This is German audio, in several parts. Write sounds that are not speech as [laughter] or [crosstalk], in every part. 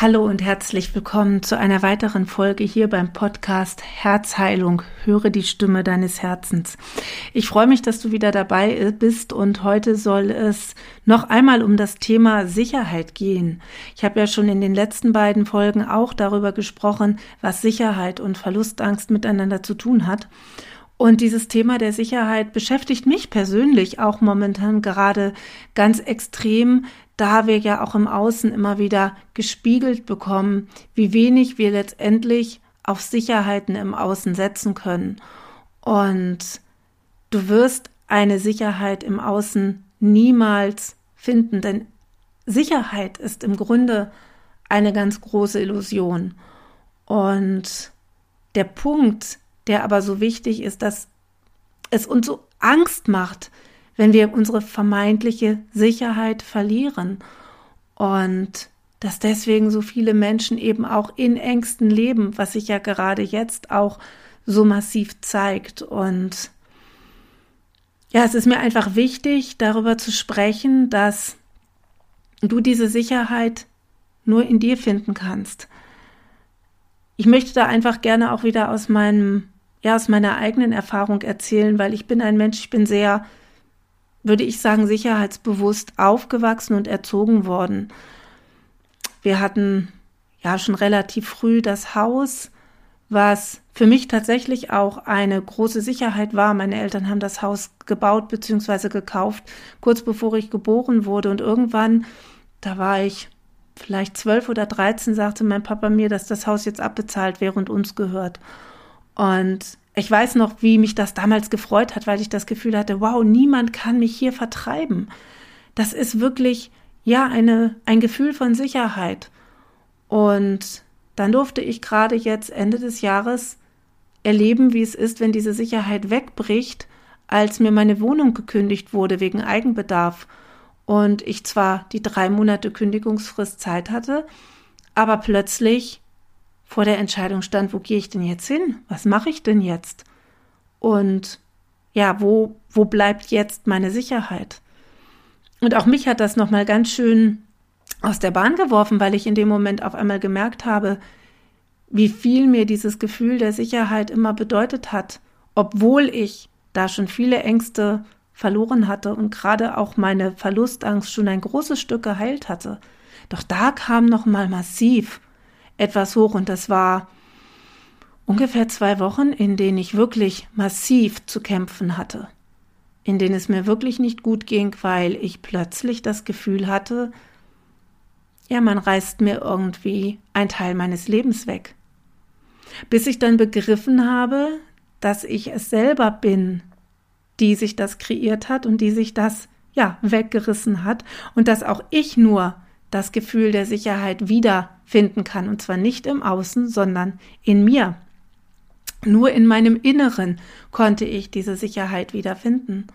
Hallo und herzlich willkommen zu einer weiteren Folge hier beim Podcast Herzheilung. Höre die Stimme deines Herzens. Ich freue mich, dass du wieder dabei bist und heute soll es noch einmal um das Thema Sicherheit gehen. Ich habe ja schon in den letzten beiden Folgen auch darüber gesprochen, was Sicherheit und Verlustangst miteinander zu tun hat. Und dieses Thema der Sicherheit beschäftigt mich persönlich auch momentan gerade ganz extrem, da wir ja auch im Außen immer wieder gespiegelt bekommen, wie wenig wir letztendlich auf Sicherheiten im Außen setzen können. Und du wirst eine Sicherheit im Außen niemals finden, denn Sicherheit ist im Grunde eine ganz große Illusion. Und der Punkt, der aber so wichtig ist, dass es uns so Angst macht, wenn wir unsere vermeintliche Sicherheit verlieren. Und dass deswegen so viele Menschen eben auch in Ängsten leben, was sich ja gerade jetzt auch so massiv zeigt. Und ja, es ist mir einfach wichtig, darüber zu sprechen, dass du diese Sicherheit nur in dir finden kannst. Ich möchte da einfach gerne auch wieder aus meinem, ja, aus meiner eigenen Erfahrung erzählen, weil ich bin ein Mensch, ich bin sehr würde ich sagen, sicherheitsbewusst aufgewachsen und erzogen worden. Wir hatten ja schon relativ früh das Haus, was für mich tatsächlich auch eine große Sicherheit war. Meine Eltern haben das Haus gebaut bzw. gekauft, kurz bevor ich geboren wurde. Und irgendwann, da war ich vielleicht zwölf oder dreizehn, sagte mein Papa mir, dass das Haus jetzt abbezahlt wäre und uns gehört. Und ich weiß noch, wie mich das damals gefreut hat, weil ich das Gefühl hatte, wow, niemand kann mich hier vertreiben. Das ist wirklich, ja, eine, ein Gefühl von Sicherheit. Und dann durfte ich gerade jetzt Ende des Jahres erleben, wie es ist, wenn diese Sicherheit wegbricht, als mir meine Wohnung gekündigt wurde wegen Eigenbedarf und ich zwar die drei Monate Kündigungsfrist Zeit hatte, aber plötzlich vor der Entscheidung stand, wo gehe ich denn jetzt hin? Was mache ich denn jetzt? Und ja, wo, wo bleibt jetzt meine Sicherheit? Und auch mich hat das nochmal ganz schön aus der Bahn geworfen, weil ich in dem Moment auf einmal gemerkt habe, wie viel mir dieses Gefühl der Sicherheit immer bedeutet hat, obwohl ich da schon viele Ängste verloren hatte und gerade auch meine Verlustangst schon ein großes Stück geheilt hatte. Doch da kam nochmal massiv etwas hoch und das war ungefähr zwei Wochen, in denen ich wirklich massiv zu kämpfen hatte, in denen es mir wirklich nicht gut ging, weil ich plötzlich das Gefühl hatte, ja, man reißt mir irgendwie ein Teil meines Lebens weg. Bis ich dann begriffen habe, dass ich es selber bin, die sich das kreiert hat und die sich das ja weggerissen hat und dass auch ich nur das Gefühl der Sicherheit wiederfinden kann. Und zwar nicht im Außen, sondern in mir. Nur in meinem Inneren konnte ich diese Sicherheit wiederfinden.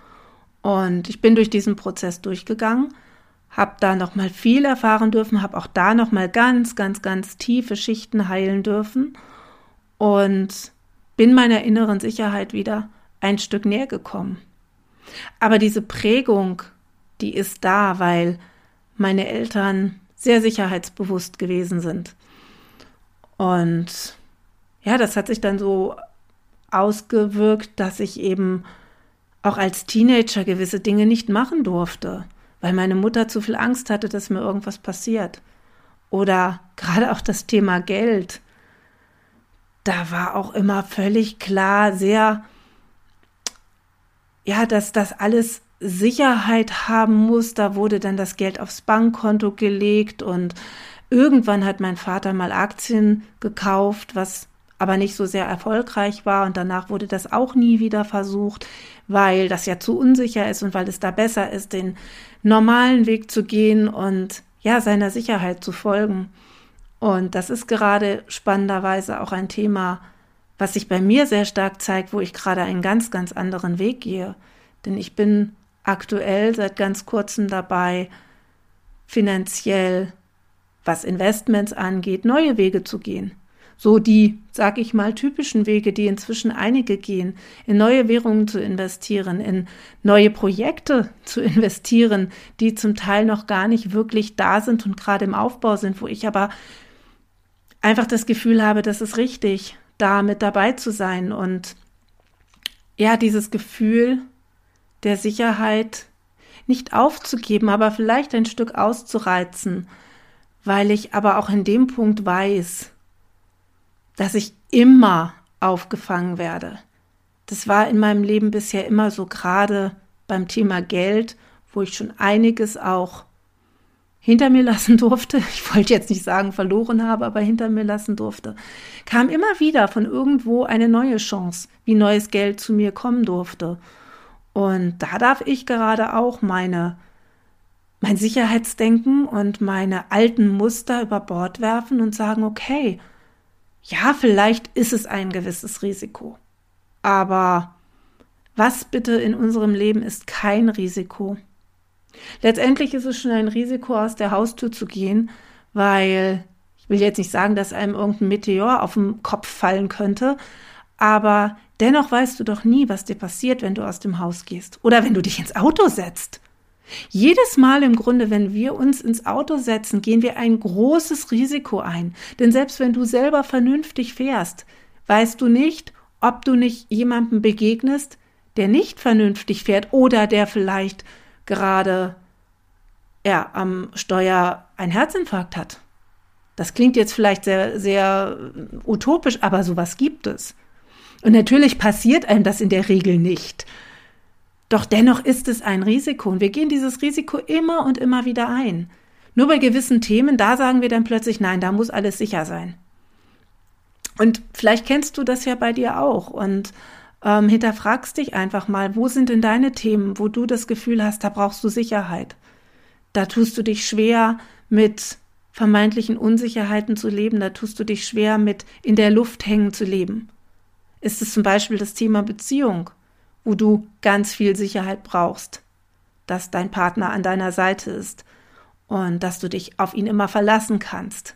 Und ich bin durch diesen Prozess durchgegangen, habe da noch mal viel erfahren dürfen, habe auch da noch mal ganz, ganz, ganz tiefe Schichten heilen dürfen und bin meiner inneren Sicherheit wieder ein Stück näher gekommen. Aber diese Prägung, die ist da, weil meine Eltern sehr sicherheitsbewusst gewesen sind. Und ja, das hat sich dann so ausgewirkt, dass ich eben auch als Teenager gewisse Dinge nicht machen durfte, weil meine Mutter zu viel Angst hatte, dass mir irgendwas passiert. Oder gerade auch das Thema Geld. Da war auch immer völlig klar, sehr, ja, dass das alles Sicherheit haben muss. Da wurde dann das Geld aufs Bankkonto gelegt und irgendwann hat mein Vater mal Aktien gekauft, was aber nicht so sehr erfolgreich war und danach wurde das auch nie wieder versucht, weil das ja zu unsicher ist und weil es da besser ist, den normalen Weg zu gehen und ja, seiner Sicherheit zu folgen. Und das ist gerade spannenderweise auch ein Thema, was sich bei mir sehr stark zeigt, wo ich gerade einen ganz, ganz anderen Weg gehe. Denn ich bin aktuell seit ganz kurzem dabei, finanziell, was Investments angeht, neue Wege zu gehen. So die, sag ich mal, typischen Wege, die inzwischen einige gehen, in neue Währungen zu investieren, in neue Projekte zu investieren, die zum Teil noch gar nicht wirklich da sind und gerade im Aufbau sind, wo ich aber einfach das Gefühl habe, das ist richtig, da mit dabei zu sein und ja, dieses Gefühl der Sicherheit nicht aufzugeben, aber vielleicht ein Stück auszureizen, weil ich aber auch in dem Punkt weiß, dass ich immer aufgefangen werde. Das war in meinem Leben bisher immer so, gerade beim Thema Geld, wo ich schon einiges auch hinter mir lassen durfte, [laughs] ich wollte jetzt nicht sagen verloren habe, aber hinter mir lassen durfte, kam immer wieder von irgendwo eine neue Chance, wie neues Geld zu mir kommen durfte. Und da darf ich gerade auch meine mein Sicherheitsdenken und meine alten Muster über Bord werfen und sagen, okay, ja, vielleicht ist es ein gewisses Risiko. Aber was bitte in unserem Leben ist kein Risiko? Letztendlich ist es schon ein Risiko, aus der Haustür zu gehen, weil ich will jetzt nicht sagen, dass einem irgendein Meteor auf den Kopf fallen könnte, aber dennoch weißt du doch nie, was dir passiert, wenn du aus dem Haus gehst oder wenn du dich ins Auto setzt. Jedes Mal im Grunde, wenn wir uns ins Auto setzen, gehen wir ein großes Risiko ein. Denn selbst wenn du selber vernünftig fährst, weißt du nicht, ob du nicht jemandem begegnest, der nicht vernünftig fährt oder der vielleicht gerade ja, am Steuer einen Herzinfarkt hat. Das klingt jetzt vielleicht sehr, sehr utopisch, aber sowas gibt es. Und natürlich passiert einem das in der Regel nicht. Doch dennoch ist es ein Risiko und wir gehen dieses Risiko immer und immer wieder ein. Nur bei gewissen Themen, da sagen wir dann plötzlich, nein, da muss alles sicher sein. Und vielleicht kennst du das ja bei dir auch und ähm, hinterfragst dich einfach mal, wo sind denn deine Themen, wo du das Gefühl hast, da brauchst du Sicherheit. Da tust du dich schwer mit vermeintlichen Unsicherheiten zu leben, da tust du dich schwer mit in der Luft hängen zu leben. Ist es zum Beispiel das Thema Beziehung, wo du ganz viel Sicherheit brauchst, dass dein Partner an deiner Seite ist und dass du dich auf ihn immer verlassen kannst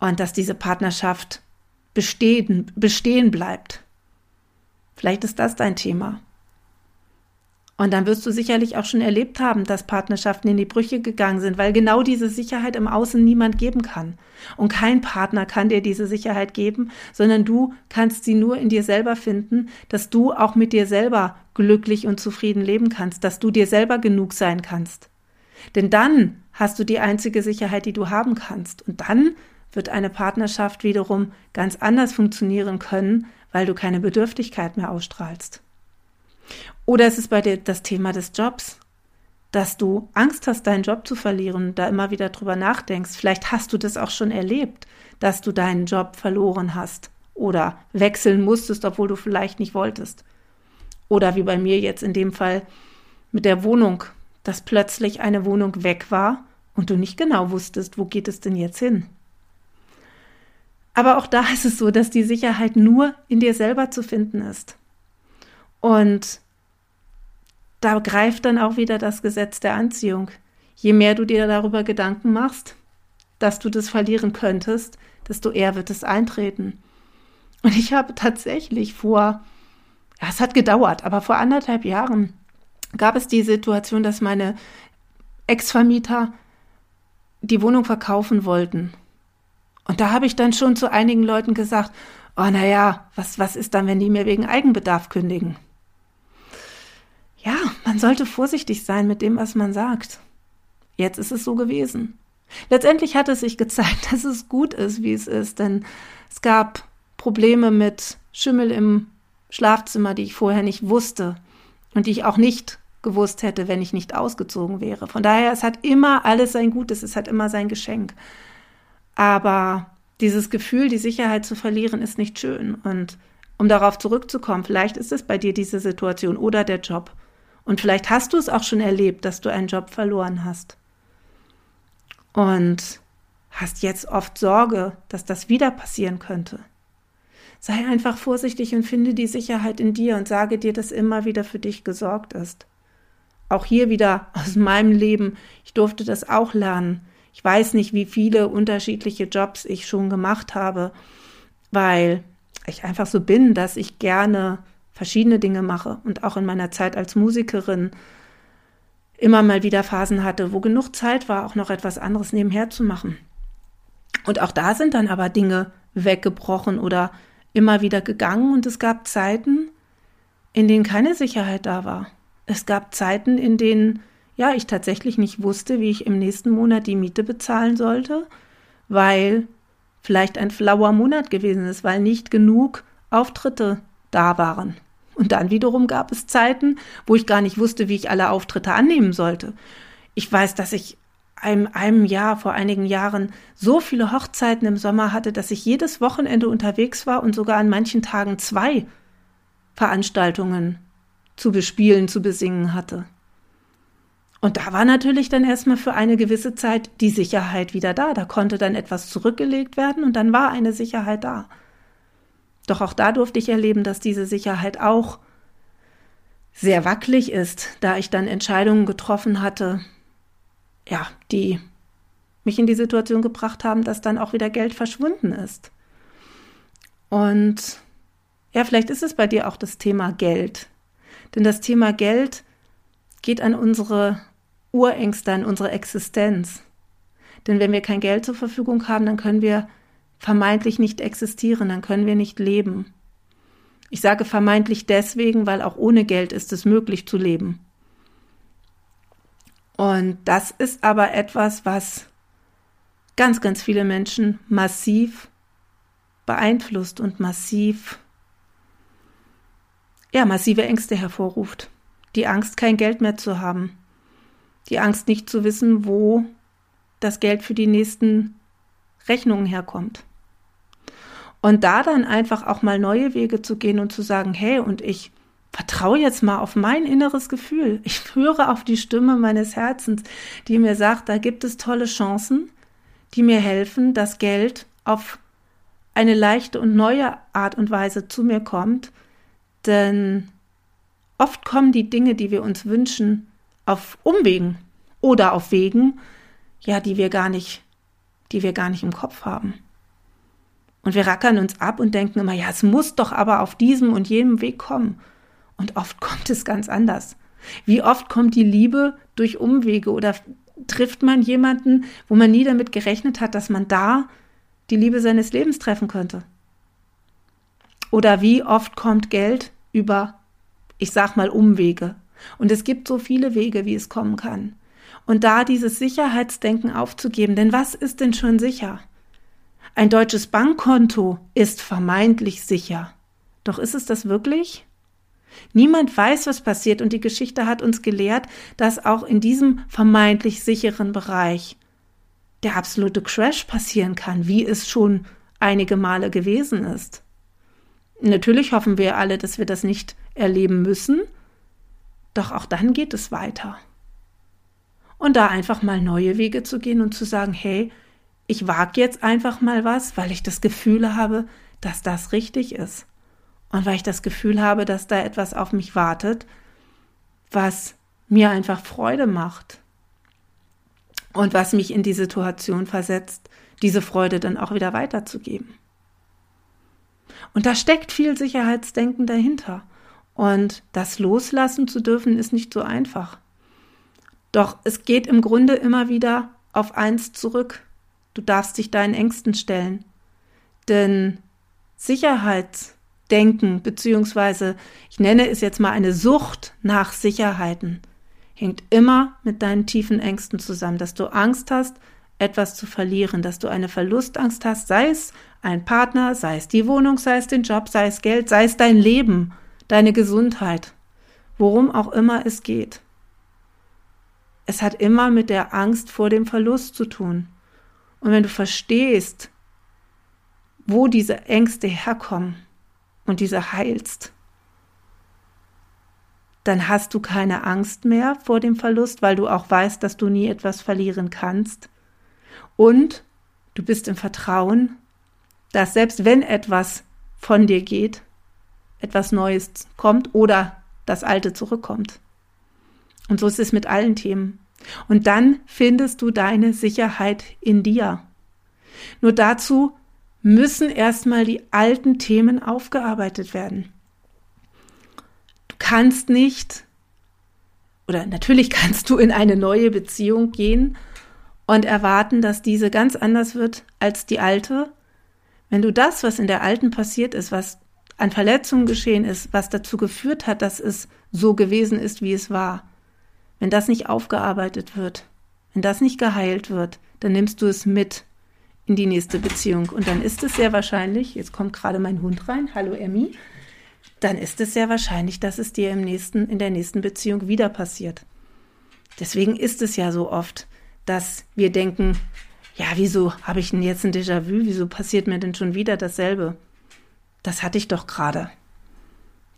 und dass diese Partnerschaft bestehen, bestehen bleibt. Vielleicht ist das dein Thema. Und dann wirst du sicherlich auch schon erlebt haben, dass Partnerschaften in die Brüche gegangen sind, weil genau diese Sicherheit im Außen niemand geben kann. Und kein Partner kann dir diese Sicherheit geben, sondern du kannst sie nur in dir selber finden, dass du auch mit dir selber glücklich und zufrieden leben kannst, dass du dir selber genug sein kannst. Denn dann hast du die einzige Sicherheit, die du haben kannst. Und dann wird eine Partnerschaft wiederum ganz anders funktionieren können, weil du keine Bedürftigkeit mehr ausstrahlst. Oder es ist bei dir das Thema des Jobs, dass du Angst hast, deinen Job zu verlieren, da immer wieder drüber nachdenkst. Vielleicht hast du das auch schon erlebt, dass du deinen Job verloren hast oder wechseln musstest, obwohl du vielleicht nicht wolltest. Oder wie bei mir jetzt in dem Fall mit der Wohnung, dass plötzlich eine Wohnung weg war und du nicht genau wusstest, wo geht es denn jetzt hin. Aber auch da ist es so, dass die Sicherheit nur in dir selber zu finden ist. Und da greift dann auch wieder das Gesetz der Anziehung. Je mehr du dir darüber Gedanken machst, dass du das verlieren könntest, desto eher wird es eintreten. Und ich habe tatsächlich vor, ja, es hat gedauert, aber vor anderthalb Jahren gab es die Situation, dass meine Ex-Vermieter die Wohnung verkaufen wollten. Und da habe ich dann schon zu einigen Leuten gesagt, oh naja, was, was ist dann, wenn die mir wegen Eigenbedarf kündigen? Ja, man sollte vorsichtig sein mit dem, was man sagt. Jetzt ist es so gewesen. Letztendlich hat es sich gezeigt, [laughs] dass es gut ist, wie es ist, denn es gab Probleme mit Schimmel im Schlafzimmer, die ich vorher nicht wusste und die ich auch nicht gewusst hätte, wenn ich nicht ausgezogen wäre. Von daher, es hat immer alles sein Gutes, es hat immer sein Geschenk. Aber dieses Gefühl, die Sicherheit zu verlieren, ist nicht schön. Und um darauf zurückzukommen, vielleicht ist es bei dir diese Situation oder der Job. Und vielleicht hast du es auch schon erlebt, dass du einen Job verloren hast. Und hast jetzt oft Sorge, dass das wieder passieren könnte. Sei einfach vorsichtig und finde die Sicherheit in dir und sage dir, dass immer wieder für dich gesorgt ist. Auch hier wieder aus meinem Leben, ich durfte das auch lernen. Ich weiß nicht, wie viele unterschiedliche Jobs ich schon gemacht habe, weil ich einfach so bin, dass ich gerne verschiedene Dinge mache und auch in meiner Zeit als Musikerin immer mal wieder Phasen hatte, wo genug Zeit war, auch noch etwas anderes nebenher zu machen. Und auch da sind dann aber Dinge weggebrochen oder immer wieder gegangen und es gab Zeiten, in denen keine Sicherheit da war. Es gab Zeiten, in denen ja, ich tatsächlich nicht wusste, wie ich im nächsten Monat die Miete bezahlen sollte, weil vielleicht ein flauer Monat gewesen ist, weil nicht genug Auftritte da waren. Und dann wiederum gab es Zeiten, wo ich gar nicht wusste, wie ich alle Auftritte annehmen sollte. Ich weiß, dass ich einem, einem Jahr, vor einigen Jahren, so viele Hochzeiten im Sommer hatte, dass ich jedes Wochenende unterwegs war und sogar an manchen Tagen zwei Veranstaltungen zu bespielen, zu besingen hatte. Und da war natürlich dann erstmal für eine gewisse Zeit die Sicherheit wieder da. Da konnte dann etwas zurückgelegt werden und dann war eine Sicherheit da. Doch auch da durfte ich erleben, dass diese Sicherheit auch sehr wackelig ist, da ich dann Entscheidungen getroffen hatte, ja, die mich in die Situation gebracht haben, dass dann auch wieder Geld verschwunden ist. Und ja, vielleicht ist es bei dir auch das Thema Geld. Denn das Thema Geld geht an unsere Urängste an unsere Existenz. Denn wenn wir kein Geld zur Verfügung haben, dann können wir vermeintlich nicht existieren, dann können wir nicht leben. Ich sage vermeintlich deswegen, weil auch ohne Geld ist es möglich zu leben. Und das ist aber etwas, was ganz, ganz viele Menschen massiv beeinflusst und massiv, ja, massive Ängste hervorruft. Die Angst, kein Geld mehr zu haben die Angst nicht zu wissen, wo das Geld für die nächsten Rechnungen herkommt. Und da dann einfach auch mal neue Wege zu gehen und zu sagen, hey, und ich vertraue jetzt mal auf mein inneres Gefühl. Ich höre auf die Stimme meines Herzens, die mir sagt, da gibt es tolle Chancen, die mir helfen, dass Geld auf eine leichte und neue Art und Weise zu mir kommt. Denn oft kommen die Dinge, die wir uns wünschen, auf Umwegen oder auf Wegen, ja, die wir gar nicht, die wir gar nicht im Kopf haben. Und wir rackern uns ab und denken immer, ja, es muss doch aber auf diesem und jenem Weg kommen. Und oft [laughs] kommt es ganz anders. Wie oft kommt die Liebe durch Umwege oder trifft man jemanden, wo man nie damit gerechnet hat, dass man da die Liebe seines Lebens treffen könnte? Oder wie oft kommt Geld über, ich sag mal, Umwege? Und es gibt so viele Wege, wie es kommen kann. Und da dieses Sicherheitsdenken aufzugeben, denn was ist denn schon sicher? Ein deutsches Bankkonto ist vermeintlich sicher. Doch ist es das wirklich? Niemand weiß, was passiert, und die Geschichte hat uns gelehrt, dass auch in diesem vermeintlich sicheren Bereich der absolute Crash passieren kann, wie es schon einige Male gewesen ist. Natürlich hoffen wir alle, dass wir das nicht erleben müssen, doch auch dann geht es weiter. Und da einfach mal neue Wege zu gehen und zu sagen, hey, ich wage jetzt einfach mal was, weil ich das Gefühl habe, dass das richtig ist. Und weil ich das Gefühl habe, dass da etwas auf mich wartet, was mir einfach Freude macht. Und was mich in die Situation versetzt, diese Freude dann auch wieder weiterzugeben. Und da steckt viel Sicherheitsdenken dahinter. Und das loslassen zu dürfen, ist nicht so einfach. Doch es geht im Grunde immer wieder auf eins zurück. Du darfst dich deinen Ängsten stellen. Denn Sicherheitsdenken, beziehungsweise ich nenne es jetzt mal eine Sucht nach Sicherheiten, hängt immer mit deinen tiefen Ängsten zusammen, dass du Angst hast, etwas zu verlieren, dass du eine Verlustangst hast, sei es ein Partner, sei es die Wohnung, sei es den Job, sei es Geld, sei es dein Leben deine Gesundheit, worum auch immer es geht. Es hat immer mit der Angst vor dem Verlust zu tun. Und wenn du verstehst, wo diese Ängste herkommen und diese heilst, dann hast du keine Angst mehr vor dem Verlust, weil du auch weißt, dass du nie etwas verlieren kannst. Und du bist im Vertrauen, dass selbst wenn etwas von dir geht, etwas Neues kommt oder das Alte zurückkommt. Und so ist es mit allen Themen. Und dann findest du deine Sicherheit in dir. Nur dazu müssen erstmal die alten Themen aufgearbeitet werden. Du kannst nicht, oder natürlich kannst du in eine neue Beziehung gehen und erwarten, dass diese ganz anders wird als die alte. Wenn du das, was in der alten passiert ist, was an Verletzungen geschehen ist, was dazu geführt hat, dass es so gewesen ist, wie es war, wenn das nicht aufgearbeitet wird, wenn das nicht geheilt wird, dann nimmst du es mit in die nächste Beziehung. Und dann ist es sehr wahrscheinlich, jetzt kommt gerade mein Hund rein, hallo Emmy, dann ist es sehr wahrscheinlich, dass es dir im nächsten, in der nächsten Beziehung wieder passiert. Deswegen ist es ja so oft, dass wir denken, ja, wieso habe ich denn jetzt ein Déjà-vu? Wieso passiert mir denn schon wieder dasselbe? Das hatte ich doch gerade.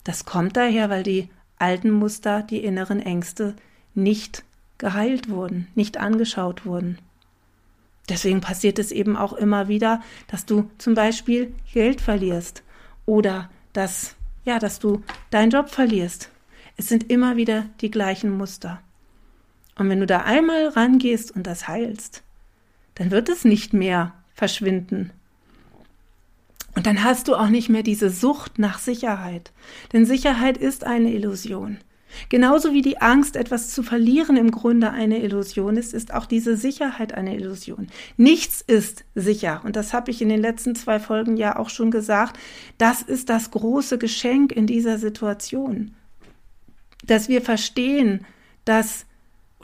Das kommt daher, weil die alten Muster, die inneren Ängste nicht geheilt wurden, nicht angeschaut wurden. Deswegen passiert es eben auch immer wieder, dass du zum Beispiel Geld verlierst oder dass, ja, dass du deinen Job verlierst. Es sind immer wieder die gleichen Muster. Und wenn du da einmal rangehst und das heilst, dann wird es nicht mehr verschwinden. Und dann hast du auch nicht mehr diese Sucht nach Sicherheit. Denn Sicherheit ist eine Illusion. Genauso wie die Angst, etwas zu verlieren, im Grunde eine Illusion ist, ist auch diese Sicherheit eine Illusion. Nichts ist sicher. Und das habe ich in den letzten zwei Folgen ja auch schon gesagt. Das ist das große Geschenk in dieser Situation. Dass wir verstehen, dass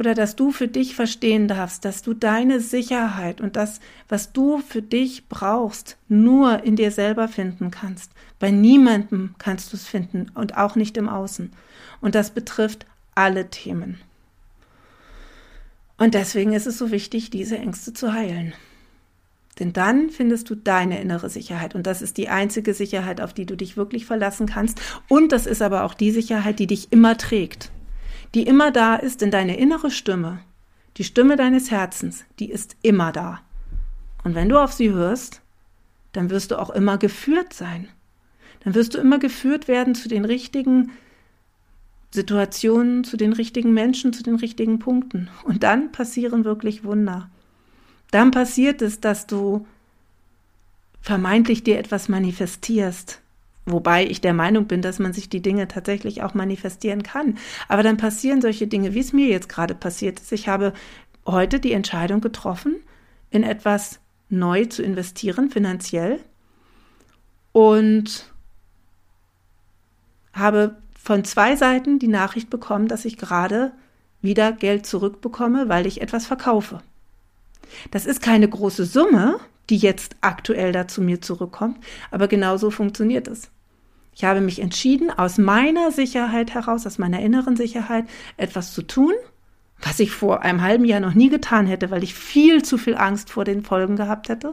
oder dass du für dich verstehen darfst, dass du deine Sicherheit und das, was du für dich brauchst, nur in dir selber finden kannst. Bei niemandem kannst du es finden und auch nicht im Außen. Und das betrifft alle Themen. Und deswegen ist es so wichtig, diese Ängste zu heilen. Denn dann findest du deine innere Sicherheit. Und das ist die einzige Sicherheit, auf die du dich wirklich verlassen kannst. Und das ist aber auch die Sicherheit, die dich immer trägt die immer da ist in deine innere Stimme, die Stimme deines Herzens, die ist immer da. Und wenn du auf sie hörst, dann wirst du auch immer geführt sein. Dann wirst du immer geführt werden zu den richtigen Situationen, zu den richtigen Menschen, zu den richtigen Punkten. Und dann passieren wirklich Wunder. Dann passiert es, dass du vermeintlich dir etwas manifestierst, Wobei ich der Meinung bin, dass man sich die Dinge tatsächlich auch manifestieren kann. Aber dann passieren solche Dinge, wie es mir jetzt gerade passiert ist. Ich habe heute die Entscheidung getroffen, in etwas neu zu investieren, finanziell. Und habe von zwei Seiten die Nachricht bekommen, dass ich gerade wieder Geld zurückbekomme, weil ich etwas verkaufe. Das ist keine große Summe, die jetzt aktuell da zu mir zurückkommt, aber genauso funktioniert es. Ich habe mich entschieden, aus meiner Sicherheit heraus, aus meiner inneren Sicherheit, etwas zu tun, was ich vor einem halben Jahr noch nie getan hätte, weil ich viel zu viel Angst vor den Folgen gehabt hätte.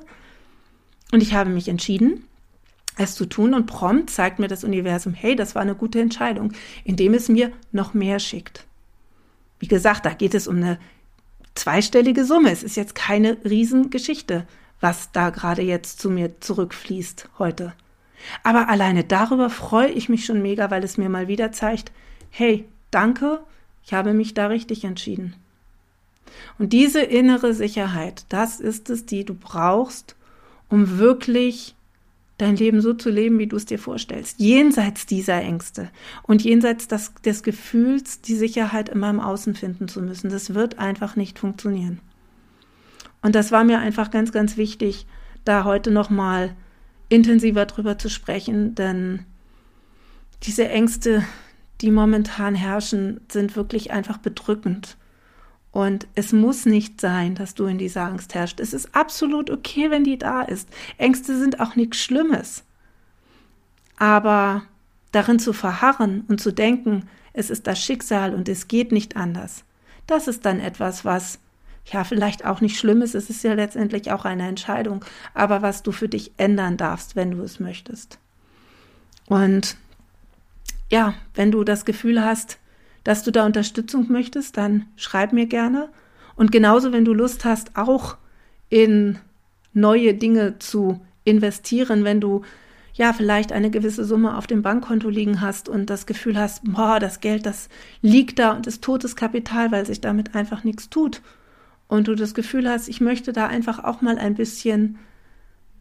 Und ich habe mich entschieden, es zu tun und prompt zeigt mir das Universum, hey, das war eine gute Entscheidung, indem es mir noch mehr schickt. Wie gesagt, da geht es um eine zweistellige Summe. Es ist jetzt keine Riesengeschichte, was da gerade jetzt zu mir zurückfließt heute. Aber alleine darüber freue ich mich schon mega, weil es mir mal wieder zeigt, hey, danke, ich habe mich da richtig entschieden. Und diese innere Sicherheit, das ist es, die du brauchst, um wirklich dein Leben so zu leben, wie du es dir vorstellst. Jenseits dieser Ängste und jenseits des, des Gefühls, die Sicherheit immer im Außen finden zu müssen. Das wird einfach nicht funktionieren. Und das war mir einfach ganz, ganz wichtig, da heute nochmal intensiver drüber zu sprechen, denn diese Ängste, die momentan herrschen, sind wirklich einfach bedrückend. Und es muss nicht sein, dass du in dieser Angst herrschst. Es ist absolut okay, wenn die da ist. Ängste sind auch nichts Schlimmes. Aber darin zu verharren und zu denken, es ist das Schicksal und es geht nicht anders, das ist dann etwas, was ja vielleicht auch nicht schlimm ist, es ist ja letztendlich auch eine Entscheidung, aber was du für dich ändern darfst, wenn du es möchtest. Und ja, wenn du das Gefühl hast, dass du da Unterstützung möchtest, dann schreib mir gerne. Und genauso, wenn du Lust hast, auch in neue Dinge zu investieren, wenn du ja vielleicht eine gewisse Summe auf dem Bankkonto liegen hast und das Gefühl hast, boah, das Geld, das liegt da und ist totes Kapital, weil sich damit einfach nichts tut und du das Gefühl hast, ich möchte da einfach auch mal ein bisschen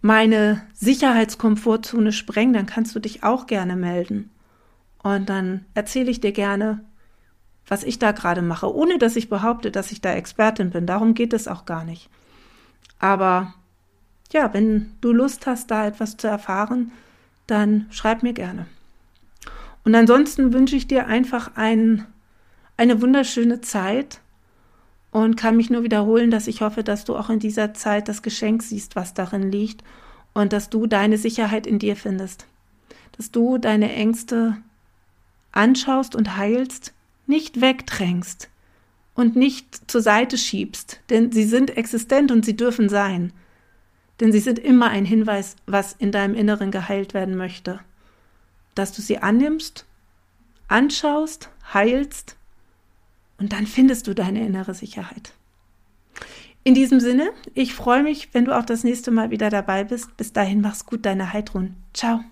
meine Sicherheitskomfortzone sprengen, dann kannst du dich auch gerne melden. Und dann erzähle ich dir gerne, was ich da gerade mache, ohne dass ich behaupte, dass ich da Expertin bin. Darum geht es auch gar nicht. Aber ja, wenn du Lust hast, da etwas zu erfahren, dann schreib mir gerne. Und ansonsten wünsche ich dir einfach ein, eine wunderschöne Zeit und kann mich nur wiederholen, dass ich hoffe, dass du auch in dieser Zeit das Geschenk siehst, was darin liegt und dass du deine Sicherheit in dir findest. Dass du deine Ängste anschaust und heilst, nicht wegdrängst und nicht zur Seite schiebst, denn sie sind existent und sie dürfen sein. Denn sie sind immer ein Hinweis, was in deinem Inneren geheilt werden möchte. Dass du sie annimmst, anschaust, heilst und dann findest du deine innere Sicherheit. In diesem Sinne, ich freue mich, wenn du auch das nächste Mal wieder dabei bist. Bis dahin mach's gut, deine Heidrun. Ciao.